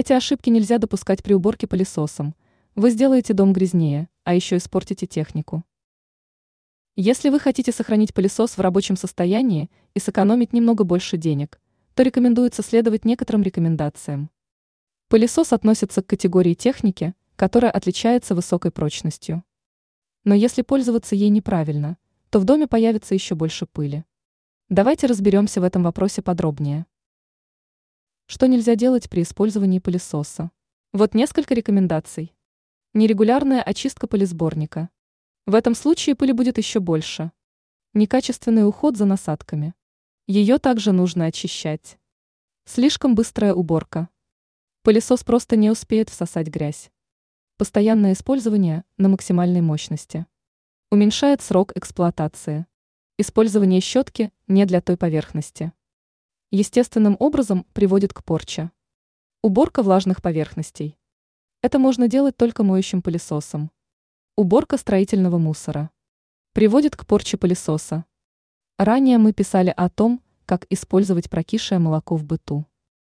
Эти ошибки нельзя допускать при уборке пылесосом. Вы сделаете дом грязнее, а еще испортите технику. Если вы хотите сохранить пылесос в рабочем состоянии и сэкономить немного больше денег, то рекомендуется следовать некоторым рекомендациям. Пылесос относится к категории техники, которая отличается высокой прочностью. Но если пользоваться ей неправильно, то в доме появится еще больше пыли. Давайте разберемся в этом вопросе подробнее. Что нельзя делать при использовании пылесоса? Вот несколько рекомендаций. Нерегулярная очистка пылесборника. В этом случае пыли будет еще больше. Некачественный уход за насадками. Ее также нужно очищать. Слишком быстрая уборка. Пылесос просто не успеет всосать грязь. Постоянное использование на максимальной мощности. Уменьшает срок эксплуатации. Использование щетки не для той поверхности. Естественным образом приводит к порче. Уборка влажных поверхностей. Это можно делать только моющим пылесосом. Уборка строительного мусора. Приводит к порче пылесоса. Ранее мы писали о том, как использовать прокисшее молоко в быту.